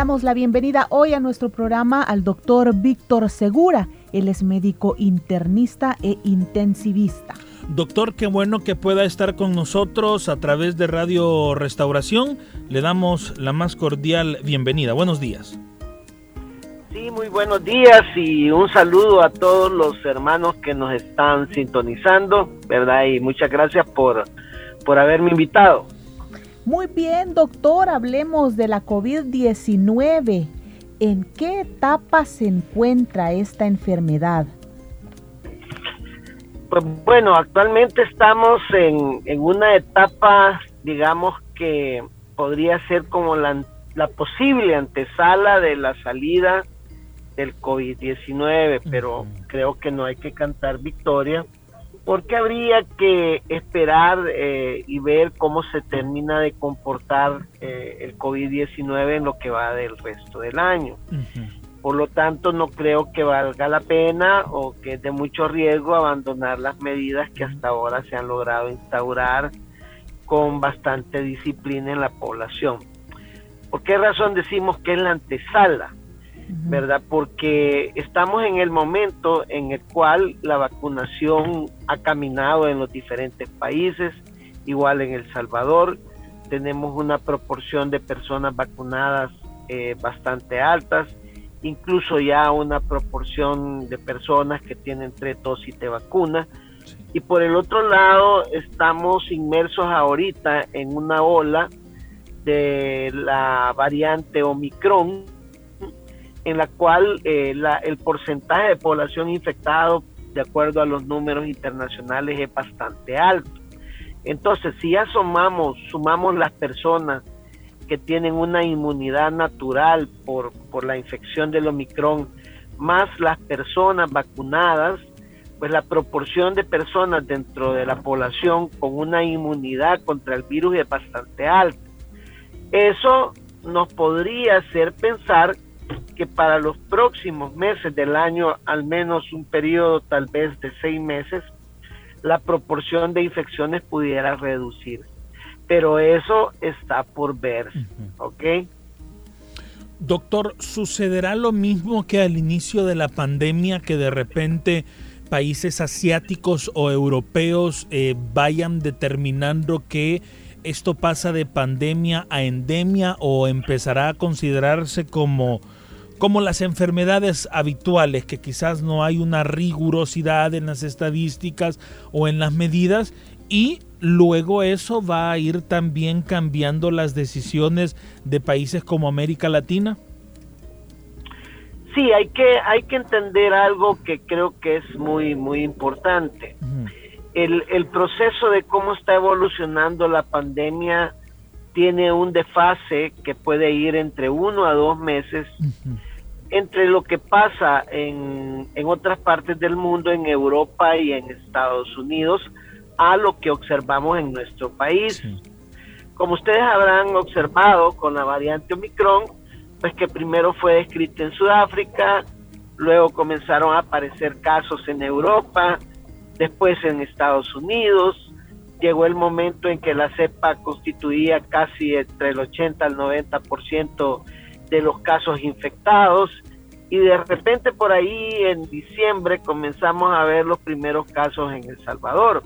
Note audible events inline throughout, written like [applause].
Damos la bienvenida hoy a nuestro programa al doctor Víctor Segura. Él es médico internista e intensivista. Doctor, qué bueno que pueda estar con nosotros a través de Radio Restauración. Le damos la más cordial bienvenida. Buenos días. Sí, muy buenos días y un saludo a todos los hermanos que nos están sintonizando, ¿verdad? Y muchas gracias por, por haberme invitado. Muy bien, doctor, hablemos de la COVID-19. ¿En qué etapa se encuentra esta enfermedad? Pues bueno, actualmente estamos en, en una etapa, digamos que podría ser como la, la posible antesala de la salida del COVID-19, pero creo que no hay que cantar victoria porque habría que esperar eh, y ver cómo se termina de comportar eh, el COVID-19 en lo que va del resto del año. Por lo tanto, no creo que valga la pena o que es de mucho riesgo abandonar las medidas que hasta ahora se han logrado instaurar con bastante disciplina en la población. ¿Por qué razón decimos que es la antesala? ¿Verdad? Porque estamos en el momento en el cual la vacunación ha caminado en los diferentes países, igual en El Salvador, tenemos una proporción de personas vacunadas eh, bastante altas, incluso ya una proporción de personas que tienen tres dosis de vacuna. Y por el otro lado, estamos inmersos ahorita en una ola de la variante Omicron, en la cual eh, el porcentaje de población infectado, de acuerdo a los números internacionales, es bastante alto. Entonces, si ya sumamos, sumamos las personas que tienen una inmunidad natural por, por la infección del Omicron, más las personas vacunadas, pues la proporción de personas dentro de la población con una inmunidad contra el virus es bastante alta. Eso nos podría hacer pensar que para los próximos meses del año, al menos un periodo tal vez de seis meses, la proporción de infecciones pudiera reducir. Pero eso está por ver, ¿ok? Doctor, ¿sucederá lo mismo que al inicio de la pandemia, que de repente países asiáticos o europeos eh, vayan determinando que esto pasa de pandemia a endemia o empezará a considerarse como como las enfermedades habituales, que quizás no hay una rigurosidad en las estadísticas o en las medidas, y luego eso va a ir también cambiando las decisiones de países como América Latina. Sí, hay que, hay que entender algo que creo que es muy, muy importante. el, el proceso de cómo está evolucionando la pandemia tiene un desfase que puede ir entre uno a dos meses entre lo que pasa en, en otras partes del mundo, en Europa y en Estados Unidos, a lo que observamos en nuestro país. Como ustedes habrán observado con la variante Omicron, pues que primero fue descrita en Sudáfrica, luego comenzaron a aparecer casos en Europa, después en Estados Unidos, llegó el momento en que la cepa constituía casi entre el 80 al 90% de los casos infectados y de repente por ahí en diciembre comenzamos a ver los primeros casos en El Salvador.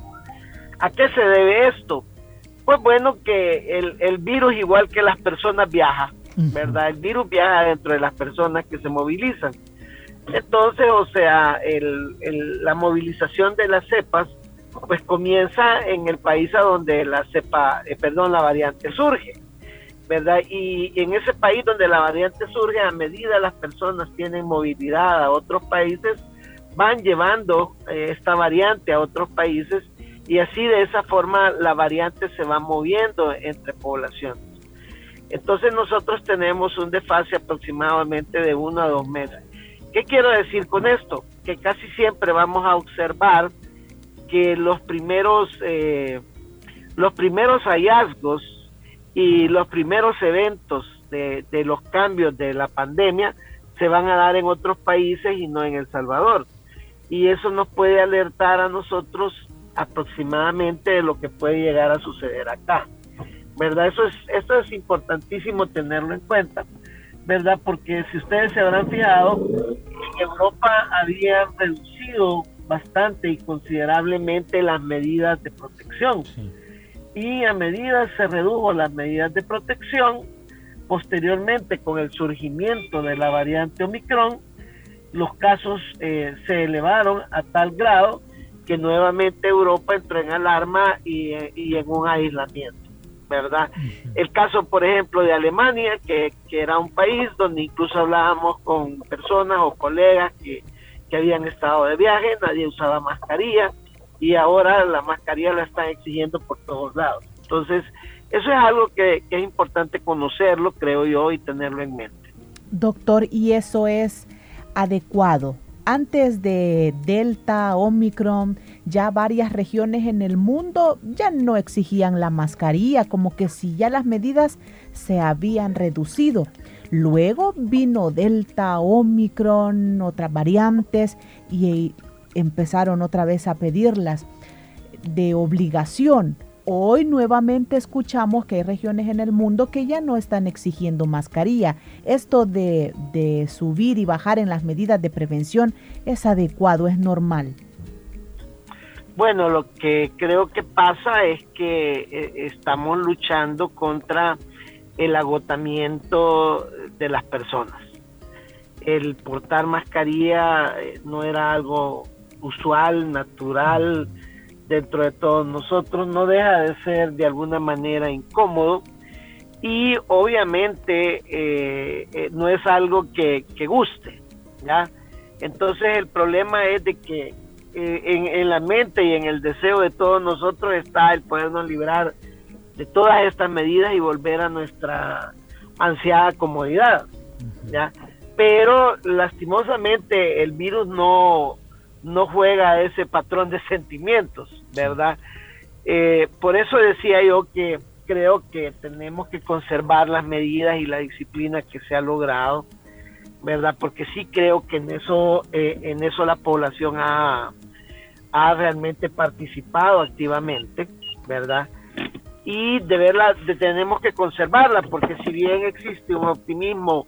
¿A qué se debe esto? Pues bueno, que el, el virus igual que las personas viaja, ¿verdad? El virus viaja dentro de las personas que se movilizan. Entonces, o sea, el, la movilización de las cepas pues comienza en el país a donde la cepa, eh, perdón, la variante surge. ¿Verdad? Y en ese país donde la variante surge, a medida las personas tienen movilidad a otros países, van llevando eh, esta variante a otros países Y así de esa forma la variante se va moviendo entre poblaciones. Entonces nosotros tenemos un desfase aproximadamente de uno a dos meses. ¿Qué quiero decir con esto? Que casi siempre vamos a observar que los primeros, eh, los primeros hallazgos y los primeros eventos de, de los cambios de la pandemia se van a dar en otros países y no en El Salvador. Y eso nos puede alertar a nosotros aproximadamente de lo que puede llegar a suceder acá. ¿Verdad? Eso es, eso es importantísimo tenerlo en cuenta, ¿verdad? Porque si ustedes se habrán fijado, en Europa habían reducido bastante y considerablemente las medidas de protección. Y a medida se redujo las medidas de protección, posteriormente con el surgimiento de la variante Omicron, los casos eh, se elevaron a tal grado que nuevamente Europa entró en alarma y, en un aislamiento, ¿verdad? El caso, por ejemplo, de Alemania, que, era un país donde incluso hablábamos con personas o colegas que, habían estado de viaje, nadie usaba mascarilla y ahora la mascarilla la están exigiendo por todos lados. Entonces, eso es algo que, es importante conocerlo, creo yo, y tenerlo en mente. Doctor, ¿y eso es adecuado antes de Delta, Omicron, ya varias regiones en el mundo ya no exigían la mascarilla, como que si ya las medidas se habían reducido. Luego vino Delta, Omicron, otras variantes y empezaron otra vez a pedirlas de obligación. Hoy nuevamente escuchamos que hay regiones en el mundo que ya no están exigiendo mascarilla. Esto de, subir y bajar en las medidas de prevención es adecuado, es normal. Bueno, lo que creo que pasa es que eh, estamos luchando contra el agotamiento de las personas. El portar mascarilla eh, no era algo usual, natural dentro de todos nosotros, no deja de ser de alguna manera incómodo y obviamente eh, eh, no es algo que, guste, ¿ya? Entonces el problema es de que eh, en, la mente y en el deseo de todos nosotros está el podernos librar de todas estas medidas y volver a nuestra ansiada comodidad, ¿ya? Pero lastimosamente el virus no, no juega ese patrón de sentimientos, ¿verdad? Eh, por eso decía yo que creo que tenemos que conservar las medidas y la disciplina que se ha logrado, ¿verdad? Porque sí creo que en eso, eh, en eso la población ha, ha realmente participado activamente, ¿verdad? Y de verla, tenemos que conservarla, porque si bien existe un optimismo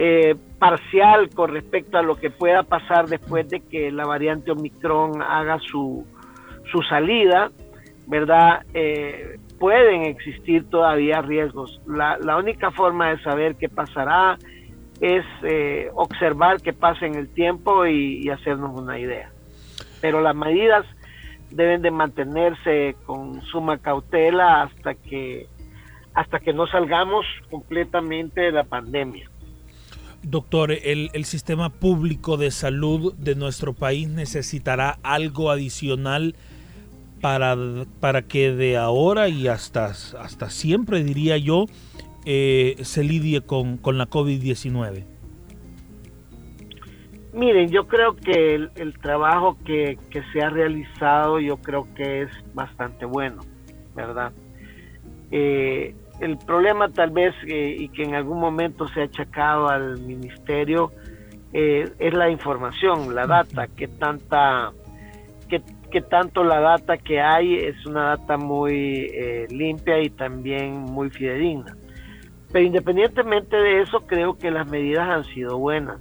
eh, parcial con respecto a lo que pueda pasar después de que la variante Omicron haga su, su salida, ¿verdad? Eh, pueden existir todavía riesgos. La, la, única forma de saber qué pasará es eh, observar qué pasa en el tiempo y, y, hacernos una idea. Pero las medidas deben de mantenerse con suma cautela hasta que hasta que no salgamos completamente de la pandemia. Doctor, el, sistema público de salud de nuestro país necesitará algo adicional para, para que de ahora y hasta, hasta siempre, diría yo, eh, se lidie con, la COVID-19. Miren, yo creo que el, trabajo que, que, se ha realizado, yo creo que es bastante bueno, ¿verdad? Eh, el problema tal vez eh, y que en algún momento se ha achacado al ministerio eh, es la información, la data, que tanta, que, tanto la data que hay es una data muy eh, limpia y también muy fidedigna. Pero independientemente de eso, creo que las medidas han sido buenas.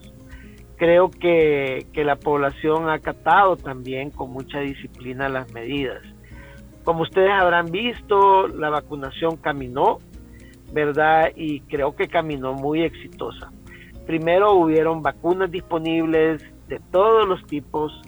Creo que, que la población ha acatado también con mucha disciplina las medidas. Como ustedes habrán visto, la vacunación caminó, ¿verdad? Y creo que caminó muy exitosa. Primero hubieron vacunas disponibles de todos los tipos.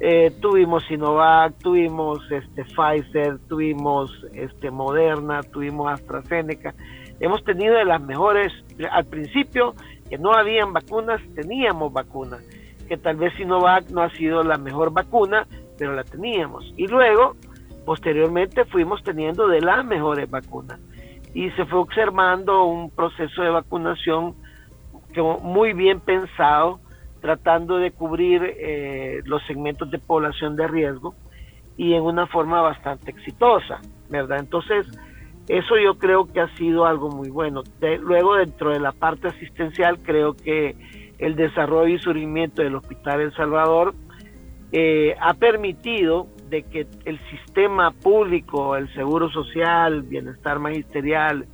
Eh, tuvimos Sinovac, tuvimos este Pfizer, tuvimos este Moderna, tuvimos AstraZeneca. Hemos tenido de las mejores, al principio que no habían vacunas, teníamos vacunas, que tal vez Sinovac no ha sido la mejor vacuna, pero la teníamos. Y luego posteriormente fuimos teniendo de las mejores vacunas y se fue observando un proceso de vacunación muy bien pensado, tratando de cubrir eh, los segmentos de población de riesgo y en una forma bastante exitosa, ¿verdad? Entonces, eso yo creo que ha sido algo muy bueno. luego, dentro de la parte asistencial, creo que el desarrollo y surgimiento del Hospital El Salvador eh, ha permitido de que el sistema público, el seguro social, bienestar magisterial,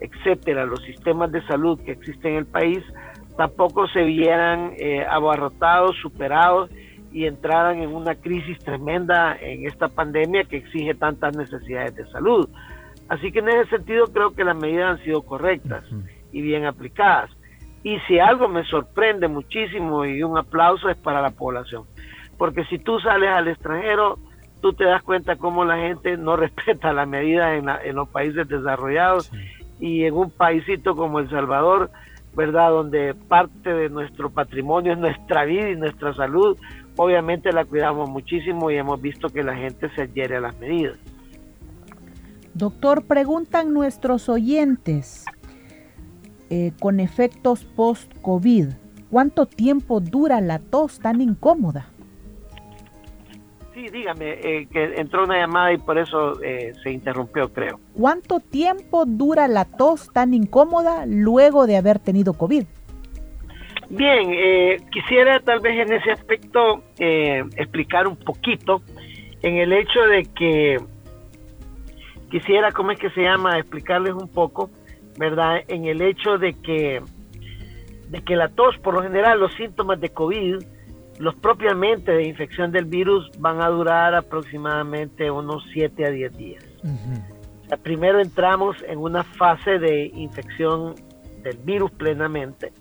etcétera, los sistemas de salud que existen en el país, tampoco se vieran eh, abarrotados, superados y entraran en una crisis tremenda en esta pandemia que exige tantas necesidades de salud. Así que en ese sentido creo que las medidas han sido correctas y bien aplicadas. Y si algo me sorprende muchísimo y un aplauso es para la población. Porque si tú sales al extranjero, tú te das cuenta cómo la gente no [laughs] respeta las medidas en, los países desarrollados y en un paísito como El Salvador, ¿verdad? Donde parte de nuestro patrimonio es nuestra vida y nuestra salud, obviamente la cuidamos muchísimo y hemos visto que la gente se adhiere a las medidas. Doctor, preguntan nuestros oyentes eh, con efectos post-COVID, ¿cuánto tiempo dura la tos tan incómoda? Sí, dígame, eh, que entró una llamada y por eso eh, se interrumpió, creo. ¿Cuánto tiempo dura la tos tan incómoda luego de haber tenido COVID? Bien, eh, quisiera tal vez en ese aspecto explicar un poquito en el hecho de que quisiera, ¿cómo es que se llama? Explicarles un poco, ¿verdad? En el hecho de que, de que la tos, por lo general, los síntomas de COVID, los propiamente de infección del virus van a durar aproximadamente unos 7 a 10 días. primero entramos en una fase de infección del virus plenamente,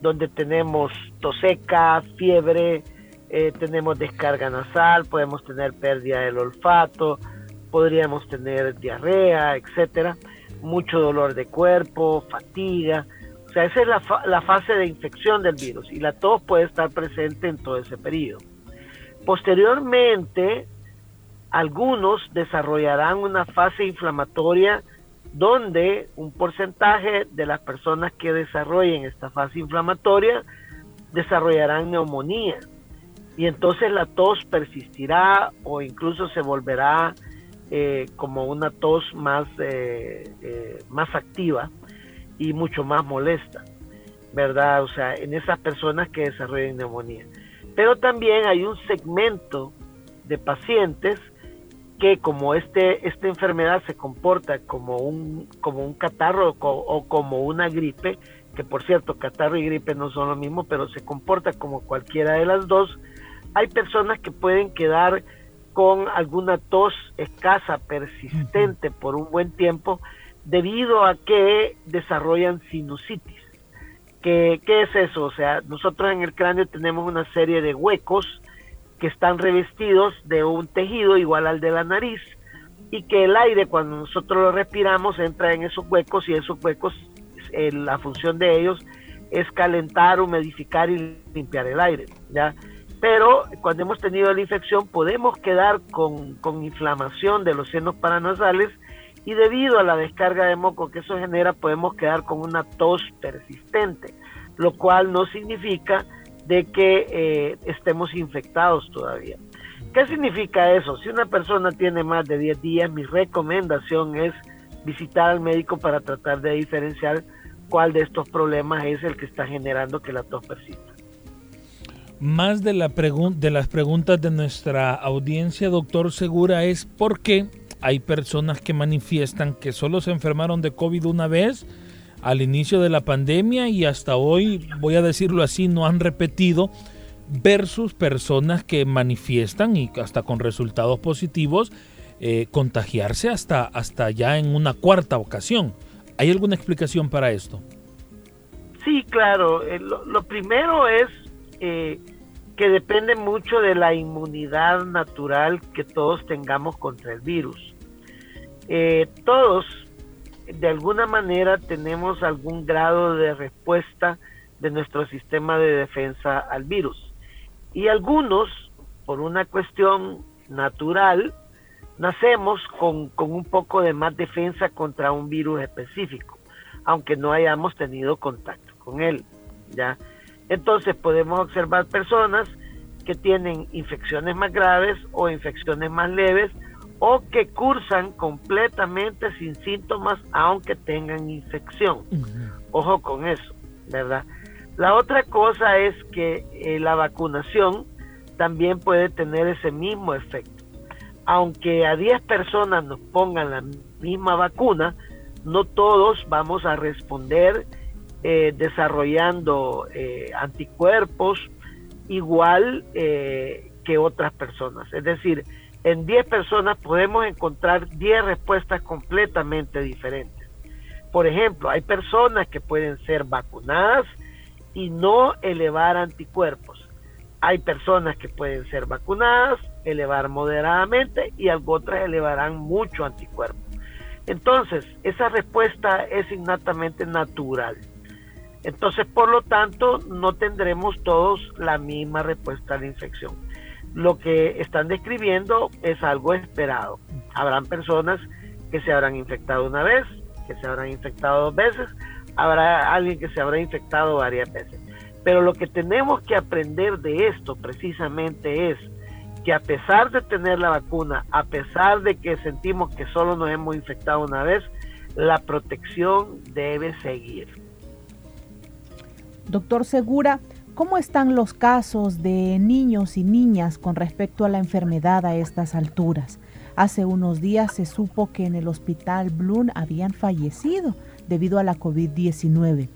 donde tenemos tos seca, fiebre, eh, tenemos descarga nasal, podemos tener pérdida del olfato, podríamos tener diarrea, etcétera, mucho dolor de cuerpo, fatiga, o sea, esa es la, la fase de infección del virus y la tos puede estar presente en todo ese periodo. Posteriormente, algunos desarrollarán una fase inflamatoria donde un porcentaje de las personas que desarrollen esta fase inflamatoria desarrollarán neumonía y entonces la tos persistirá o incluso se volverá eh, como una tos más, eh, eh, más activa y mucho más molesta, ¿verdad? O sea, en esas personas que desarrollan neumonía. Pero también hay un segmento de pacientes que como este, esta enfermedad se comporta como un, como un catarro o como una gripe, que por cierto, catarro y gripe no son lo mismo, pero se comporta como cualquiera de las dos, hay personas que pueden quedar con alguna tos escasa, persistente por un buen tiempo, debido a que desarrollan sinusitis. ¿Qué, ¿Qué, es eso? O sea, nosotros en el cráneo tenemos una serie de huecos que están revestidos de un tejido igual al de la nariz y que el aire cuando nosotros lo respiramos entra en esos huecos y esos huecos, eh, la función de ellos es calentar, humidificar y limpiar el aire, ¿ya? Pero cuando hemos tenido la infección podemos quedar con, con inflamación de los senos paranasales y debido a la descarga de moco que eso genera podemos quedar con una tos persistente, lo cual no significa de que eh, estemos infectados todavía. ¿Qué significa eso? Si una persona tiene más de 10 días, mi recomendación es visitar al médico para tratar de diferenciar cuál de estos problemas es el que está generando que la tos persista. Más de, la de las preguntas de nuestra audiencia, doctor Segura, es por qué hay personas que manifiestan que solo se enfermaron de COVID una vez al inicio de la pandemia y hasta hoy, voy a decirlo así, no han repetido versus personas que manifiestan y hasta con resultados positivos eh, contagiarse hasta, hasta ya en una cuarta ocasión. ¿Hay alguna explicación para esto? Sí, claro. Eh, lo, primero es eh, que depende mucho de la inmunidad natural que todos tengamos contra el virus. Eh, todos de alguna manera tenemos algún grado de respuesta de nuestro sistema de defensa al virus. Y algunos, por una cuestión natural, nacemos con, con un poco de más defensa contra un virus específico, aunque no hayamos tenido contacto con él. ¿ya? Entonces podemos observar personas que tienen infecciones más graves o infecciones más leves o que cursan completamente sin síntomas aunque tengan infección. Ojo con eso, ¿verdad? La otra cosa es que eh, la vacunación también puede tener ese mismo efecto. Aunque a 10 personas nos pongan la misma vacuna, no todos vamos a responder eh, desarrollando eh, anticuerpos igual que otras personas. Es decir, en 10 personas podemos encontrar 10 respuestas completamente diferentes. Por ejemplo, hay personas que pueden ser vacunadas y no elevar anticuerpos. Hay personas que pueden ser vacunadas, elevar moderadamente y otras elevarán mucho anticuerpo. Entonces, esa respuesta es innatamente natural. Entonces, por lo tanto, no tendremos todos la misma respuesta a la infección lo que están describiendo es algo esperado. Habrán personas que se habrán infectado una vez, que se habrán infectado dos veces, habrá alguien que se habrá infectado varias veces. Pero lo que tenemos que aprender de esto precisamente es que a pesar de tener la vacuna, a pesar de que sentimos que solo nos hemos infectado una vez, la protección debe seguir. Doctor Segura, ¿Cómo están los casos de niños y niñas con respecto a la enfermedad a estas alturas? Hace unos días se supo que en el hospital Bloom habían fallecido debido a la COVID-19.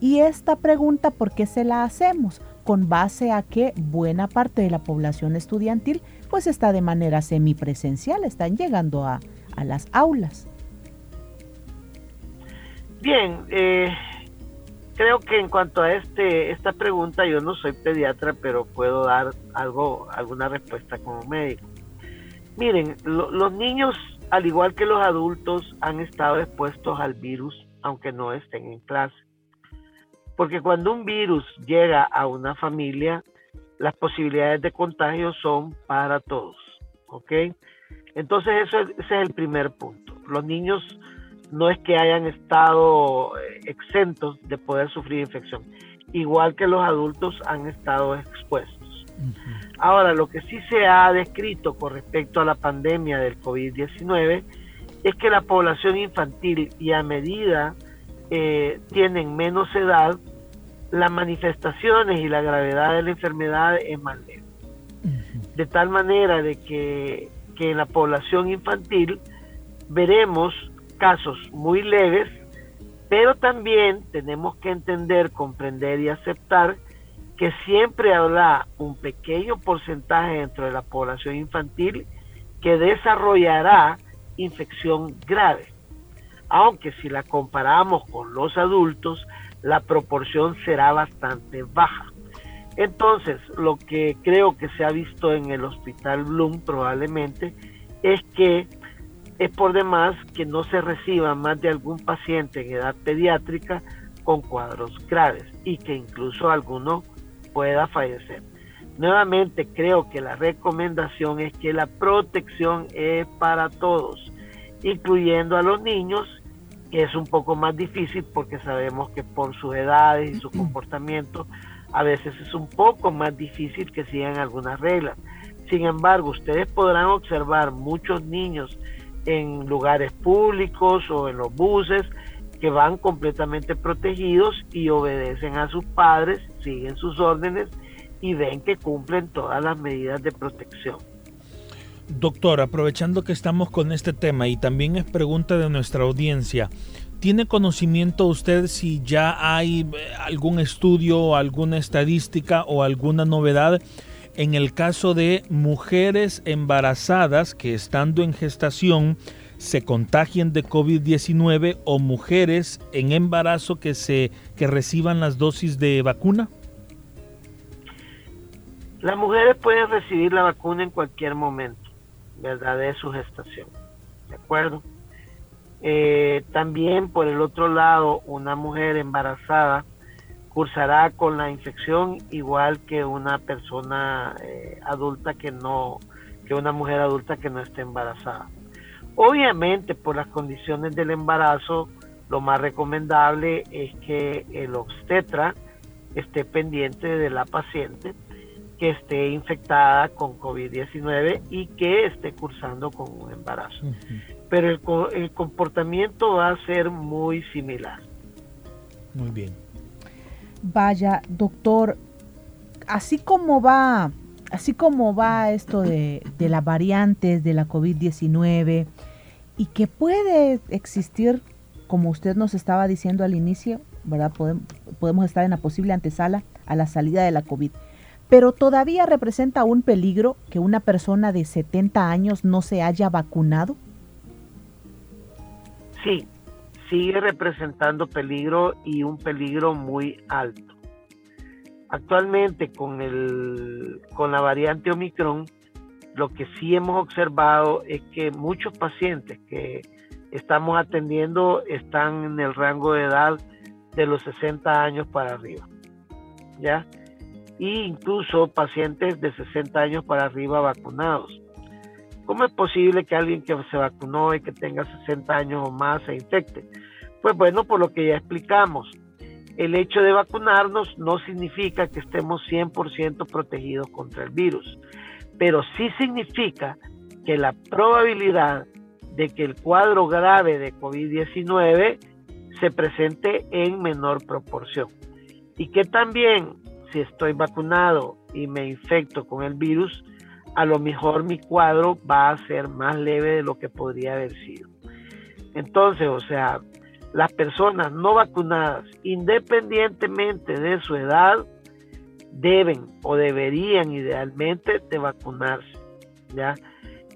Y esta pregunta, ¿por qué se la hacemos? Con base a que buena parte de la población estudiantil pues está de manera semipresencial, están llegando a, a las aulas. Bien, eh, creo que en cuanto a este esta pregunta yo no soy pediatra pero puedo dar algo alguna respuesta como médico. Miren los niños al igual que los adultos han estado expuestos al virus aunque no estén en clase. Porque cuando un virus llega a una familia las posibilidades de contagio son para todos ¿ok? entonces eso ese es el primer punto. Los niños no es que hayan estado eh, exentos de poder sufrir infección, igual que los adultos han estado expuestos. Ahora, lo que sí se ha descrito con respecto a la pandemia del COVID-19 es que la población infantil y a medida eh, tienen menos edad, las manifestaciones y la gravedad de la enfermedad es más leve. De tal manera de que, que en la población infantil veremos casos muy leves, pero también tenemos que entender, comprender y aceptar que siempre habrá un pequeño porcentaje dentro de la población infantil que desarrollará infección grave. Aunque si la comparamos con los adultos, la proporción será bastante baja. Entonces, lo que creo que se ha visto en el Hospital Bloom probablemente es que es por demás que no se reciba más de algún paciente en edad pediátrica con cuadros graves y que incluso alguno pueda fallecer. Nuevamente creo que la recomendación es que la protección es para todos, incluyendo a los niños, que es un poco más difícil porque sabemos que por sus edades y su comportamiento a veces es un poco más difícil que sigan algunas reglas. Sin embargo, ustedes podrán observar muchos niños en lugares públicos o en los buses que van completamente protegidos y obedecen a sus padres, siguen sus órdenes y ven que cumplen todas las medidas de protección. Doctor, aprovechando que estamos con este tema y también es pregunta de nuestra audiencia, ¿tiene conocimiento usted si ya hay eh, algún estudio, alguna estadística o alguna novedad en el caso de mujeres embarazadas que estando en gestación se contagien de COVID-19 o mujeres en embarazo que se que reciban las dosis de vacuna? Las mujeres pueden recibir la vacuna en cualquier momento, ¿verdad? De su gestación, ¿de acuerdo? Eh, también por el otro lado, una mujer embarazada cursará con la infección igual que una persona eh, adulta que no que una mujer adulta que no esté embarazada. Obviamente, por las condiciones del embarazo, lo más recomendable es que el obstetra esté pendiente de la paciente que esté infectada con COVID-19 y que esté cursando con un embarazo. Pero el, el, comportamiento va a ser muy similar. Muy bien. Vaya, doctor, así como va, así como va esto de, las variantes de la COVID-19 y que puede existir, como usted nos estaba diciendo al inicio, ¿verdad? Podemos estar en la posible antesala a la salida de la COVID pero todavía representa un peligro que una persona de 70 años no se haya vacunado? Sí, sigue representando peligro y un peligro muy alto. Actualmente con, el, con la variante Omicron, lo que sí hemos observado es que muchos pacientes que estamos atendiendo están en el rango de edad de los 60 años para arriba. ¿Ya? incluso pacientes de 60 años para arriba vacunados. ¿Cómo es posible que alguien que se vacunó y que tenga 60 años o más se infecte? Pues bueno, por lo que ya explicamos, el hecho de vacunarnos no significa que estemos 100% protegidos contra el virus, pero sí significa que la probabilidad de que el cuadro grave de COVID-19 se presente en menor proporción. Y que también si estoy vacunado y me infecto con el virus, a lo mejor mi cuadro va a ser más leve de lo que podría haber sido. Entonces, o sea, las personas no vacunadas, independientemente de su edad, deben o deberían idealmente de vacunarse, ¿ya?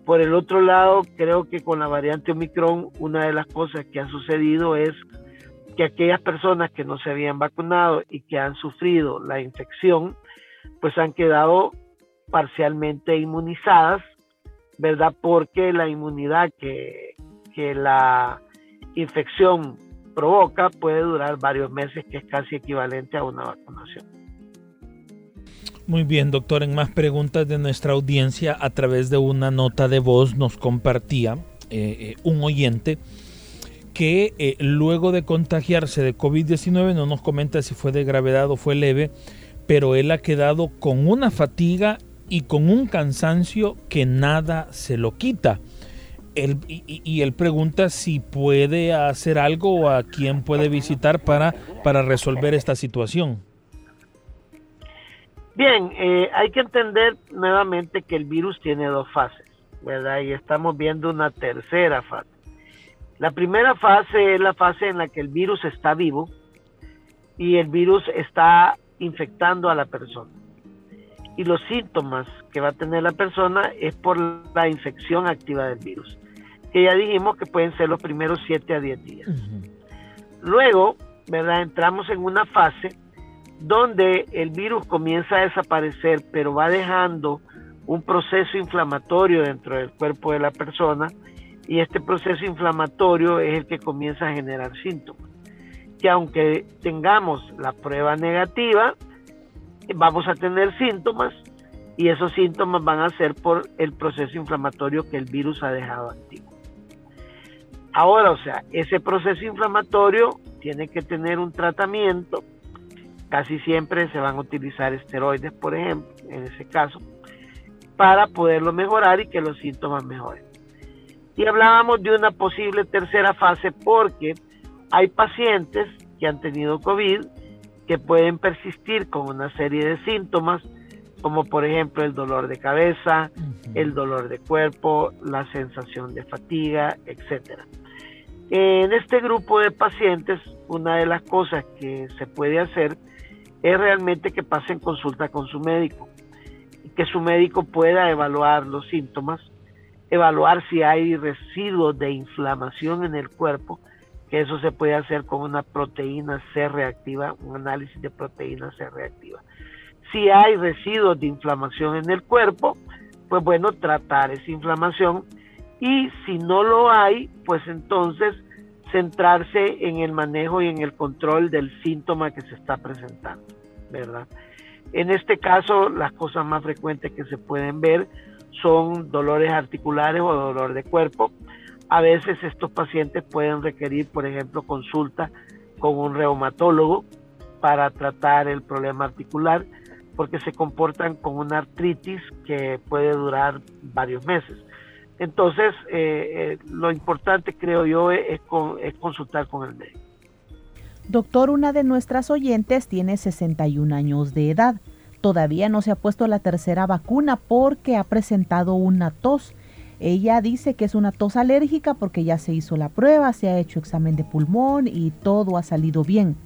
Por el otro lado, creo que con la variante Omicron, una de las cosas que ha sucedido es que aquellas personas que no se habían vacunado y que han sufrido la infección, pues han quedado parcialmente inmunizadas, ¿verdad? Porque la inmunidad que, que la infección provoca puede durar varios meses, que es casi equivalente a una vacunación. Muy bien, doctor. En más preguntas de nuestra audiencia, a través de una nota de voz nos compartía eh, eh, un oyente que eh, luego de contagiarse de COVID-19, no nos comenta si fue de gravedad o fue leve, pero él ha quedado con una fatiga y con un cansancio que nada se lo quita. Él, y, él pregunta si puede hacer algo o a quién puede visitar para, para resolver esta situación. Bien, eh, hay que entender nuevamente que el virus tiene dos fases, ¿verdad? Y estamos viendo una tercera fase. La primera fase es la fase en la que el virus está vivo y el virus está infectando a la persona. Y los síntomas que va a tener la persona es por la infección activa del virus, que ya dijimos que pueden ser los primeros 7 a 10 días. Luego, ¿verdad? Entramos en una fase donde el virus comienza a desaparecer, pero va dejando un proceso inflamatorio dentro del cuerpo de la persona y este proceso inflamatorio es el que comienza a generar síntomas. Que aunque tengamos la prueba negativa, vamos a tener síntomas y esos síntomas van a ser por el proceso inflamatorio que el virus ha dejado activo. Ahora, o sea, ese proceso inflamatorio tiene que tener un tratamiento. Casi siempre se van a utilizar esteroides, por ejemplo, en ese caso, para poderlo mejorar y que los síntomas mejoren. Y hablábamos de una posible tercera fase porque hay pacientes que han tenido COVID que pueden persistir con una serie de síntomas, como por ejemplo el dolor de cabeza, el dolor de cuerpo, la sensación de fatiga, etc. En este grupo de pacientes, una de las cosas que se puede hacer es realmente que pasen consulta con su médico y que su médico pueda evaluar los síntomas evaluar si hay residuos de inflamación en el cuerpo, que eso se puede hacer con una proteína C reactiva, un análisis de proteína C reactiva. Si hay residuos de inflamación en el cuerpo, pues bueno, tratar esa inflamación y si no lo hay, pues entonces centrarse en el manejo y en el control del síntoma que se está presentando, ¿verdad? En este caso, las cosas más frecuentes que se pueden ver son dolores articulares o dolor de cuerpo. A veces estos pacientes pueden requerir, por ejemplo, consulta con un reumatólogo para tratar el problema articular porque se comportan con una artritis que puede durar varios meses. Entonces, eh, eh, lo importante, creo yo, es, es consultar con el médico. Doctor, una de nuestras oyentes tiene 61 años de edad. Todavía no se ha puesto la tercera vacuna porque ha presentado una tos. Ella dice que es una tos alérgica porque ya se hizo la prueba, se ha hecho examen de pulmón y todo ha salido bien.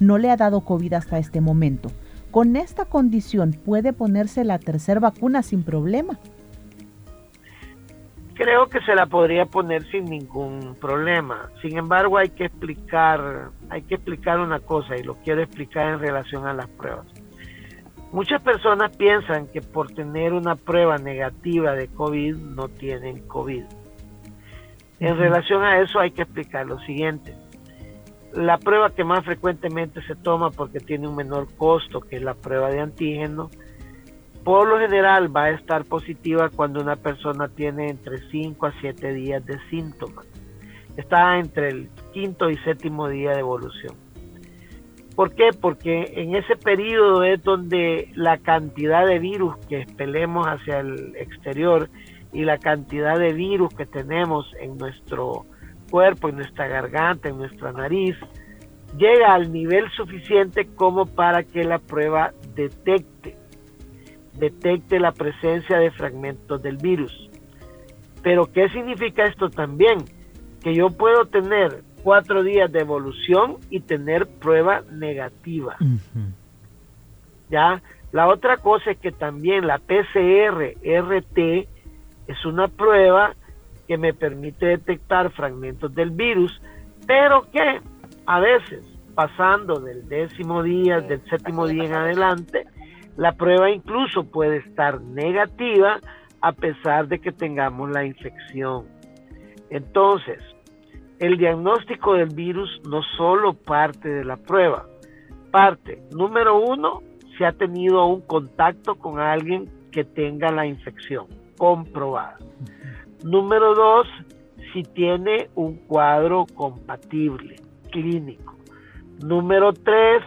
No le ha dado COVID hasta este momento. Con esta condición, ¿puede ponerse la tercera vacuna sin problema? Creo que se la podría poner sin ningún problema. Sin embargo, hay que explicar, hay que explicar una cosa y lo quiero explicar en relación a las pruebas. Muchas personas piensan que por tener una prueba negativa de COVID no tienen COVID. En relación a eso hay que explicar lo siguiente. La prueba que más frecuentemente se toma porque tiene un menor costo que la prueba de antígeno, por lo general va a estar positiva cuando una persona tiene entre 5 a 7 días de síntomas. Está entre el quinto y séptimo día de evolución. ¿Por qué? Porque en ese periodo es donde la cantidad de virus que expelemos hacia el exterior y la cantidad de virus que tenemos en nuestro cuerpo, en nuestra garganta, en nuestra nariz, llega al nivel suficiente como para que la prueba detecte detecte la presencia de fragmentos del virus. Pero ¿qué significa esto también? Que yo puedo tener cuatro días de evolución y tener prueba negativa. Ya, la otra cosa es que también la PCR RT es una prueba que me permite detectar fragmentos del virus, pero que a veces, pasando del décimo día, del séptimo día en adelante, la prueba incluso puede estar negativa a pesar de que tengamos la infección. Entonces, el diagnóstico del virus no solo parte de la prueba, parte, número uno, si ha tenido un contacto con alguien que tenga la infección comprobada. Número dos, si tiene un cuadro compatible, clínico. Número tres,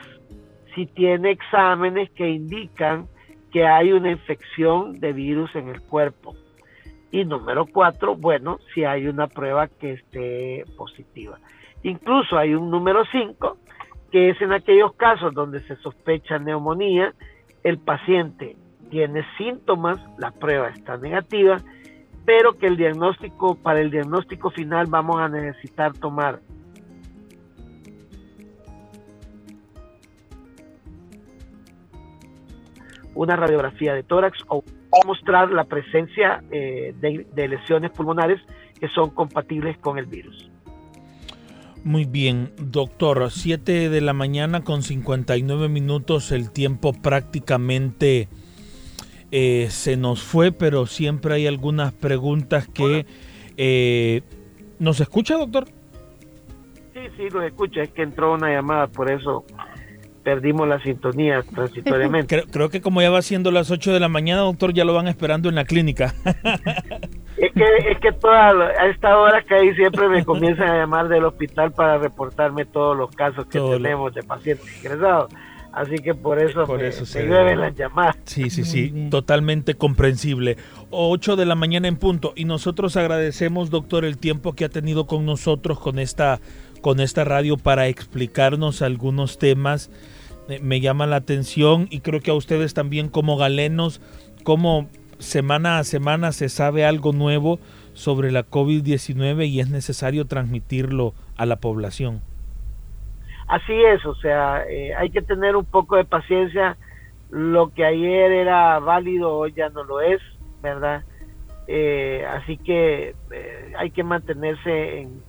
si tiene exámenes que indican que hay una infección de virus en el cuerpo. Y número cuatro, bueno, si hay una prueba que esté positiva. Incluso hay un número cinco, que es en aquellos casos donde se sospecha neumonía, el paciente tiene síntomas, la prueba está negativa, pero que el diagnóstico, para el diagnóstico final vamos a necesitar tomar una radiografía de tórax o mostrar la presencia eh, de, lesiones pulmonares que son compatibles con el virus. Muy bien, doctor, 7 de la mañana con 59 minutos, el tiempo prácticamente eh, se nos fue, pero siempre hay algunas preguntas que... Eh, ¿Nos escucha, doctor? Sí, sí, nos escucha, es que entró una llamada, por eso perdimos la sintonía transitoriamente. Creo, que como ya va siendo las 8 de la mañana, doctor, ya lo van esperando en la clínica. [laughs] es que, es que toda, a esta hora que ahí siempre me comienzan a llamar del hospital para reportarme todos los casos que tenemos de pacientes ingresados. Así que por eso, por eso se llueven las llamadas. Sí, sí, sí, totalmente comprensible. 8 de la mañana en punto. Y nosotros agradecemos, doctor, el tiempo que ha tenido con nosotros con esta, con esta radio para explicarnos algunos temas me llama la atención y creo que a ustedes también como galenos, como semana a semana se sabe algo nuevo sobre la COVID-19 y es necesario transmitirlo a la población. Así es, o sea, eh, hay que tener un poco de paciencia. Lo que ayer era válido hoy ya no lo es, ¿verdad? Eh, así que eh, hay que mantenerse en,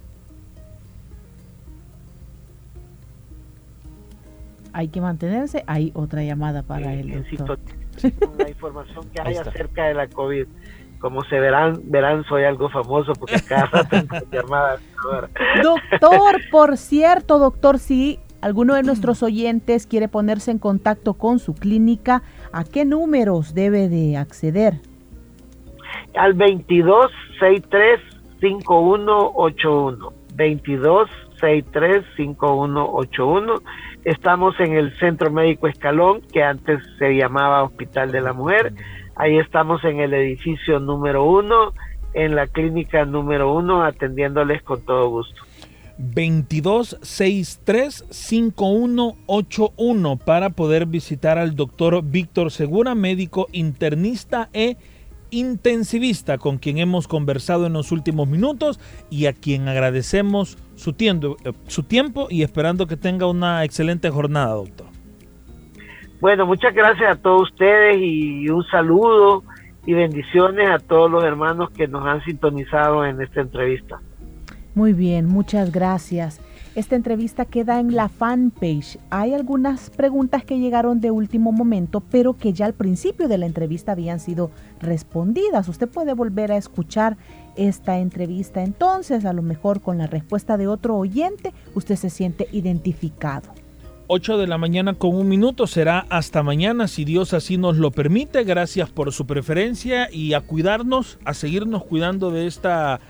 hay que mantenerse. Hay otra llamada para él. Insisto, la información que [laughs] hay acerca de la COVID. Como se verán, verán, soy algo famoso porque cada rato [laughs] llamadas. Doctor, [laughs] por cierto, doctor, si alguno de nuestros [clears throat] oyentes quiere ponerse en contacto con su clínica, ¿a qué números debe de acceder? al 2263-5181. 2263-5181. Estamos en el Centro Médico Escalón, que antes se llamaba Hospital de la Mujer. Ahí estamos en el edificio número uno, en la clínica número uno, atendiéndoles con todo gusto. 2263-5181 para poder visitar al doctor Víctor Segura, médico internista e intensivista con quien hemos conversado en los últimos minutos y a quien agradecemos su tiempo, eh, su tiempo y esperando que tenga una excelente jornada, doctor. Bueno, muchas gracias a todos ustedes y un saludo y bendiciones a todos los hermanos que nos han sintonizado en esta entrevista. Muy bien, muchas gracias. Esta entrevista queda en la fanpage. Hay algunas preguntas que llegaron de último momento, pero que ya al principio de la entrevista habían sido respondidas. Usted puede volver a escuchar esta entrevista entonces, a lo mejor con la respuesta de otro oyente, usted se siente identificado. 8 de la mañana con un minuto será hasta mañana si Dios así nos lo permite. Gracias por su preferencia y a cuidarnos, a seguirnos cuidando de esta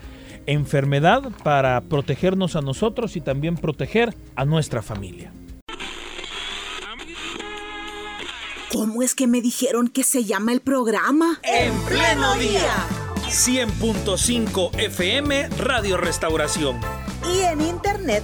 enfermedad para protegernos a nosotros y también proteger a nuestra familia. ¿Cómo es que me dijeron que se llama el programa? En pleno día. 100.5 FM Radio Restauración. Y en internet